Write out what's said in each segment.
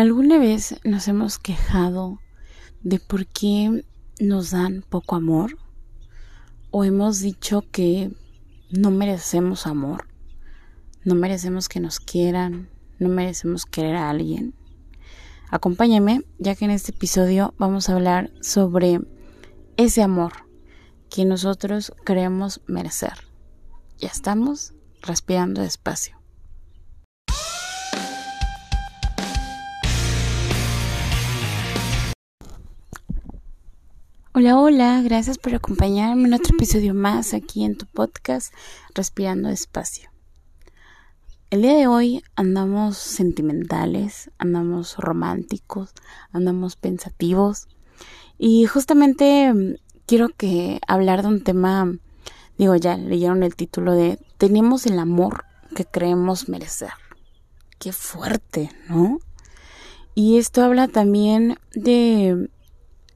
¿Alguna vez nos hemos quejado de por qué nos dan poco amor? ¿O hemos dicho que no merecemos amor? ¿No merecemos que nos quieran? ¿No merecemos querer a alguien? Acompáñame, ya que en este episodio vamos a hablar sobre ese amor que nosotros creemos merecer. Ya estamos respirando despacio. Hola, hola, gracias por acompañarme en otro episodio más aquí en tu podcast Respirando Despacio. El día de hoy andamos sentimentales, andamos románticos, andamos pensativos y justamente mm, quiero que hablar de un tema, digo ya leyeron el título de Tenemos el amor que creemos merecer. Qué fuerte, ¿no? Y esto habla también de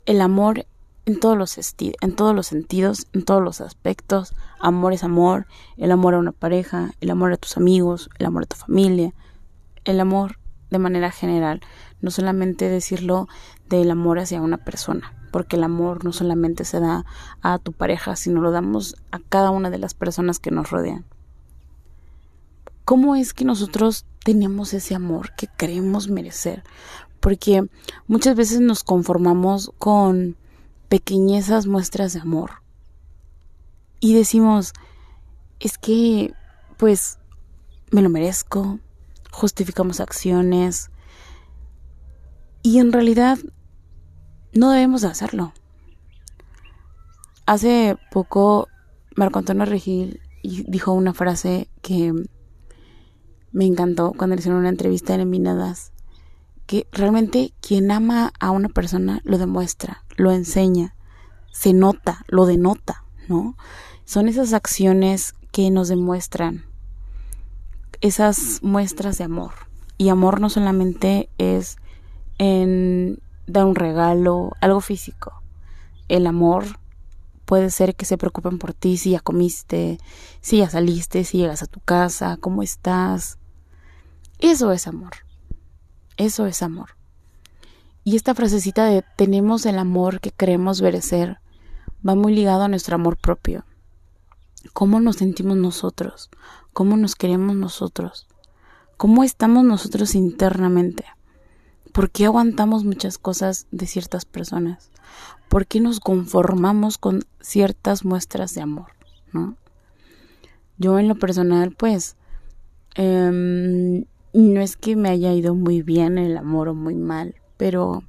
el amor en todos los en todos los sentidos, en todos los aspectos. Amor es amor, el amor a una pareja, el amor a tus amigos, el amor a tu familia, el amor de manera general, no solamente decirlo del amor hacia una persona, porque el amor no solamente se da a tu pareja, sino lo damos a cada una de las personas que nos rodean. ¿Cómo es que nosotros tenemos ese amor que creemos merecer? Porque muchas veces nos conformamos con pequeñezas muestras de amor. Y decimos, es que, pues, me lo merezco, justificamos acciones, y en realidad no debemos de hacerlo. Hace poco Marco Antonio Regil dijo una frase que me encantó cuando le hicieron una entrevista en Minadas que realmente quien ama a una persona lo demuestra, lo enseña, se nota, lo denota, ¿no? Son esas acciones que nos demuestran esas muestras de amor. Y amor no solamente es en dar un regalo, algo físico. El amor puede ser que se preocupen por ti si ya comiste, si ya saliste, si llegas a tu casa, cómo estás. Eso es amor. Eso es amor. Y esta frasecita de tenemos el amor que queremos merecer va muy ligado a nuestro amor propio. ¿Cómo nos sentimos nosotros? ¿Cómo nos queremos nosotros? ¿Cómo estamos nosotros internamente? ¿Por qué aguantamos muchas cosas de ciertas personas? ¿Por qué nos conformamos con ciertas muestras de amor? ¿no? Yo en lo personal, pues, eh, no es que me haya ido muy bien el amor o muy mal, pero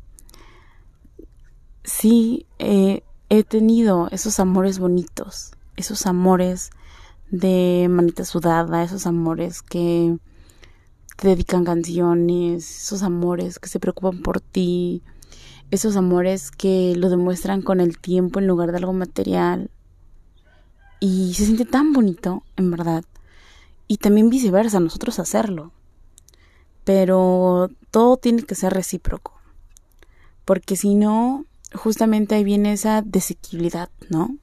sí he tenido esos amores bonitos, esos amores de manita sudada, esos amores que te dedican canciones, esos amores que se preocupan por ti, esos amores que lo demuestran con el tiempo en lugar de algo material. Y se siente tan bonito, en verdad. Y también viceversa, nosotros hacerlo pero todo tiene que ser recíproco, porque si no, justamente ahí viene esa desequilidad, ¿no?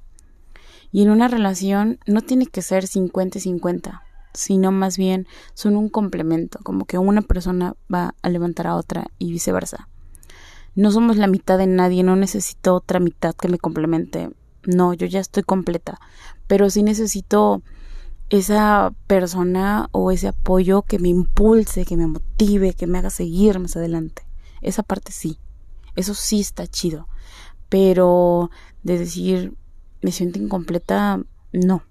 Y en una relación no tiene que ser 50-50, sino más bien son un complemento, como que una persona va a levantar a otra y viceversa. No somos la mitad de nadie, no necesito otra mitad que me complemente. No, yo ya estoy completa, pero sí necesito esa persona o ese apoyo que me impulse, que me motive, que me haga seguir más adelante. Esa parte sí, eso sí está chido. Pero de decir, me siento incompleta, no.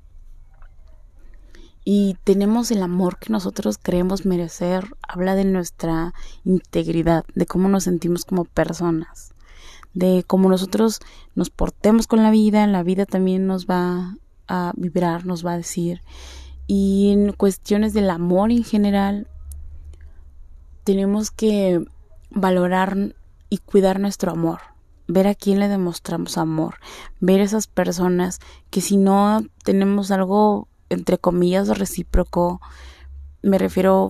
Y tenemos el amor que nosotros creemos merecer, habla de nuestra integridad, de cómo nos sentimos como personas, de cómo nosotros nos portemos con la vida, la vida también nos va a vibrar, nos va a decir. Y en cuestiones del amor en general, tenemos que valorar y cuidar nuestro amor, ver a quién le demostramos amor, ver esas personas que si no tenemos algo entre comillas recíproco, me refiero,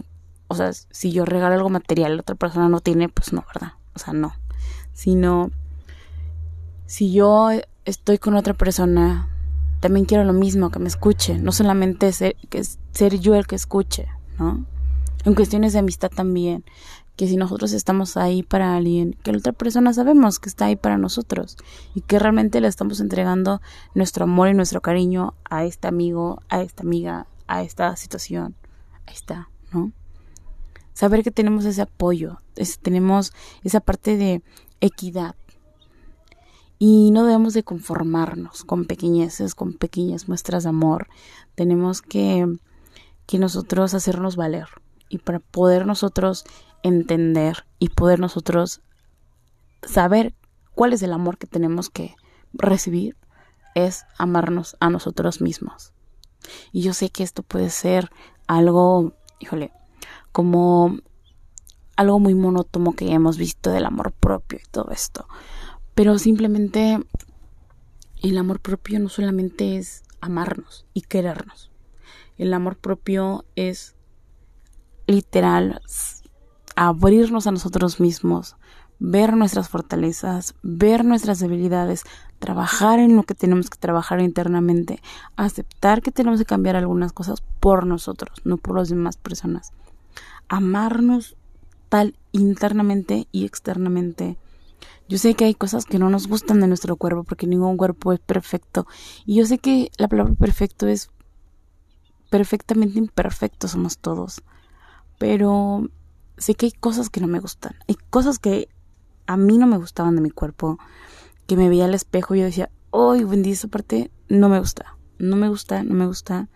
o sea, si yo regalo algo material, la otra persona no tiene, pues no, ¿verdad? O sea, no. Sino, si yo estoy con otra persona también quiero lo mismo, que me escuche, no solamente ser, ser yo el que escuche, ¿no? En cuestiones de amistad también, que si nosotros estamos ahí para alguien, que la otra persona sabemos que está ahí para nosotros y que realmente le estamos entregando nuestro amor y nuestro cariño a este amigo, a esta amiga, a esta situación. Ahí está, ¿no? Saber que tenemos ese apoyo, tenemos esa parte de equidad. Y no debemos de conformarnos con pequeñeces, con pequeñas muestras de amor. Tenemos que, que nosotros hacernos valer. Y para poder nosotros entender y poder nosotros saber cuál es el amor que tenemos que recibir, es amarnos a nosotros mismos. Y yo sé que esto puede ser algo, híjole, como algo muy monótono que hemos visto del amor propio y todo esto. Pero simplemente el amor propio no solamente es amarnos y querernos. El amor propio es literal abrirnos a nosotros mismos, ver nuestras fortalezas, ver nuestras debilidades, trabajar en lo que tenemos que trabajar internamente, aceptar que tenemos que cambiar algunas cosas por nosotros, no por las demás personas. Amarnos tal internamente y externamente. Yo sé que hay cosas que no nos gustan de nuestro cuerpo porque ningún cuerpo es perfecto. Y yo sé que la palabra perfecto es perfectamente imperfecto, somos todos. Pero sé que hay cosas que no me gustan. Hay cosas que a mí no me gustaban de mi cuerpo. Que me veía al espejo y yo decía, ¡ay, Wendy, esa parte no me gusta! No me gusta, no me gusta.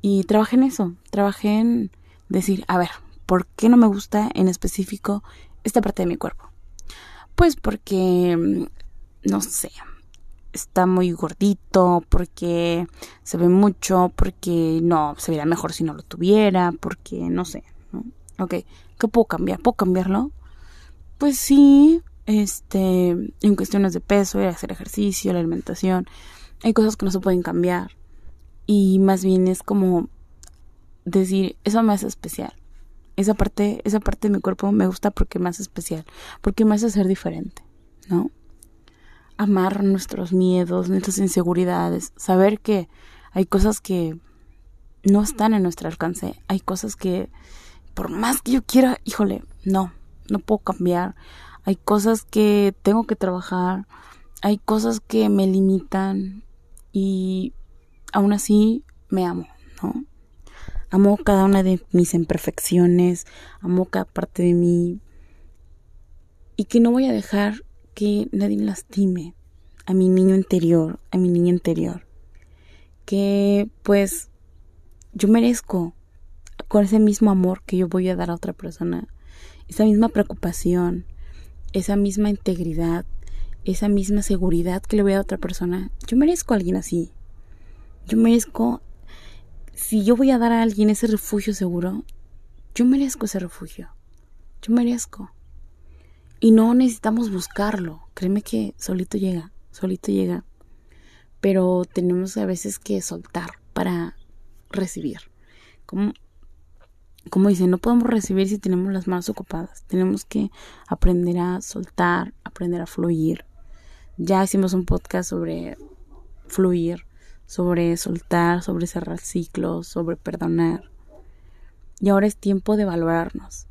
Y trabajé en eso. Trabajé en decir, a ver, ¿por qué no me gusta en específico esta parte de mi cuerpo? Pues porque, mm, no sé, está muy gordito, porque se ve mucho, porque no, se vería mejor si no lo tuviera, porque no sé, ¿no? Ok, ¿qué puedo cambiar? ¿Puedo cambiarlo? Pues sí, este, en cuestiones de peso, hacer ejercicio, la alimentación, hay cosas que no se pueden cambiar. Y más bien es como decir, eso me hace especial esa parte, esa parte de mi cuerpo me gusta porque me hace especial, porque me hace ser diferente, ¿no? Amar nuestros miedos, nuestras inseguridades, saber que hay cosas que no están en nuestro alcance, hay cosas que por más que yo quiera, híjole, no, no puedo cambiar, hay cosas que tengo que trabajar, hay cosas que me limitan y aún así me amo, ¿no? Amo cada una de mis imperfecciones, amo cada parte de mí. Y que no voy a dejar que nadie lastime a mi niño interior, a mi niña interior. Que pues yo merezco con ese mismo amor que yo voy a dar a otra persona, esa misma preocupación, esa misma integridad, esa misma seguridad que le voy a dar a otra persona. Yo merezco a alguien así. Yo merezco si yo voy a dar a alguien ese refugio seguro, yo merezco ese refugio. Yo merezco. Y no necesitamos buscarlo. Créeme que solito llega, solito llega. Pero tenemos a veces que soltar para recibir. Como, como dice, no podemos recibir si tenemos las manos ocupadas. Tenemos que aprender a soltar, aprender a fluir. Ya hicimos un podcast sobre fluir sobre soltar, sobre cerrar ciclos, sobre perdonar. Y ahora es tiempo de valorarnos.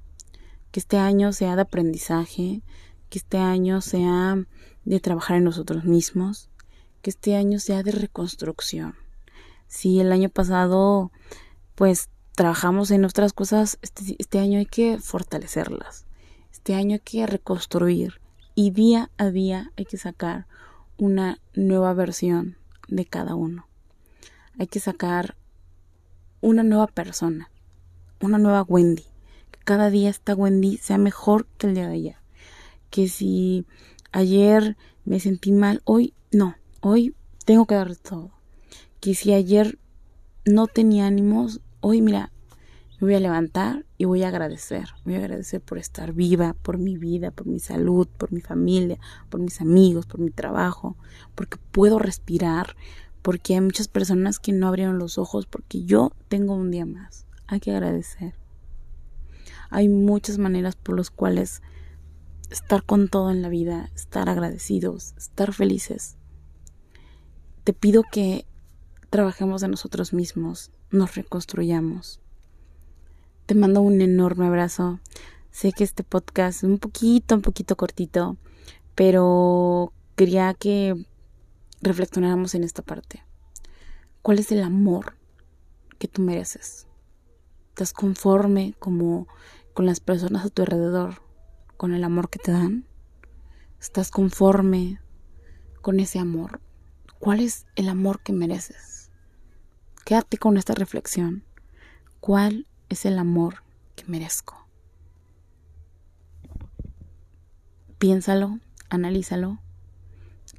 Que este año sea de aprendizaje, que este año sea de trabajar en nosotros mismos, que este año sea de reconstrucción. Si el año pasado, pues, trabajamos en otras cosas, este, este año hay que fortalecerlas. Este año hay que reconstruir y día a día hay que sacar una nueva versión de cada uno hay que sacar una nueva persona, una nueva Wendy. Que cada día esta Wendy sea mejor que el día de ayer. Que si ayer me sentí mal, hoy no, hoy tengo que dar todo. Que si ayer no tenía ánimos, hoy mira, me voy a levantar y voy a agradecer. Voy a agradecer por estar viva, por mi vida, por mi salud, por mi familia, por mis amigos, por mi trabajo, porque puedo respirar, porque hay muchas personas que no abrieron los ojos porque yo tengo un día más. Hay que agradecer. Hay muchas maneras por las cuales estar con todo en la vida, estar agradecidos, estar felices. Te pido que trabajemos en nosotros mismos, nos reconstruyamos. Te mando un enorme abrazo. Sé que este podcast es un poquito, un poquito cortito, pero quería que reflexionáramos en esta parte. ¿Cuál es el amor que tú mereces? ¿Estás conforme como con las personas a tu alrededor, con el amor que te dan? ¿Estás conforme con ese amor? ¿Cuál es el amor que mereces? Quédate con esta reflexión. ¿Cuál es el amor que merezco? Piénsalo, analízalo.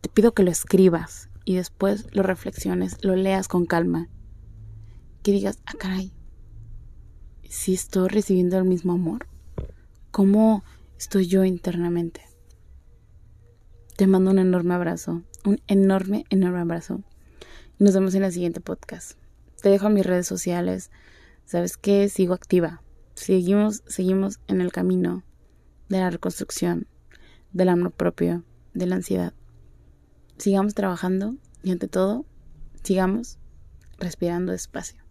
Te pido que lo escribas y después lo reflexiones, lo leas con calma. Que digas, ah, caray, si estoy recibiendo el mismo amor, ¿cómo estoy yo internamente? Te mando un enorme abrazo, un enorme, enorme abrazo. Nos vemos en el siguiente podcast. Te dejo mis redes sociales. ¿Sabes qué? Sigo activa. Seguimos, seguimos en el camino de la reconstrucción del amor propio, de la ansiedad. Sigamos trabajando y ante todo, sigamos respirando despacio.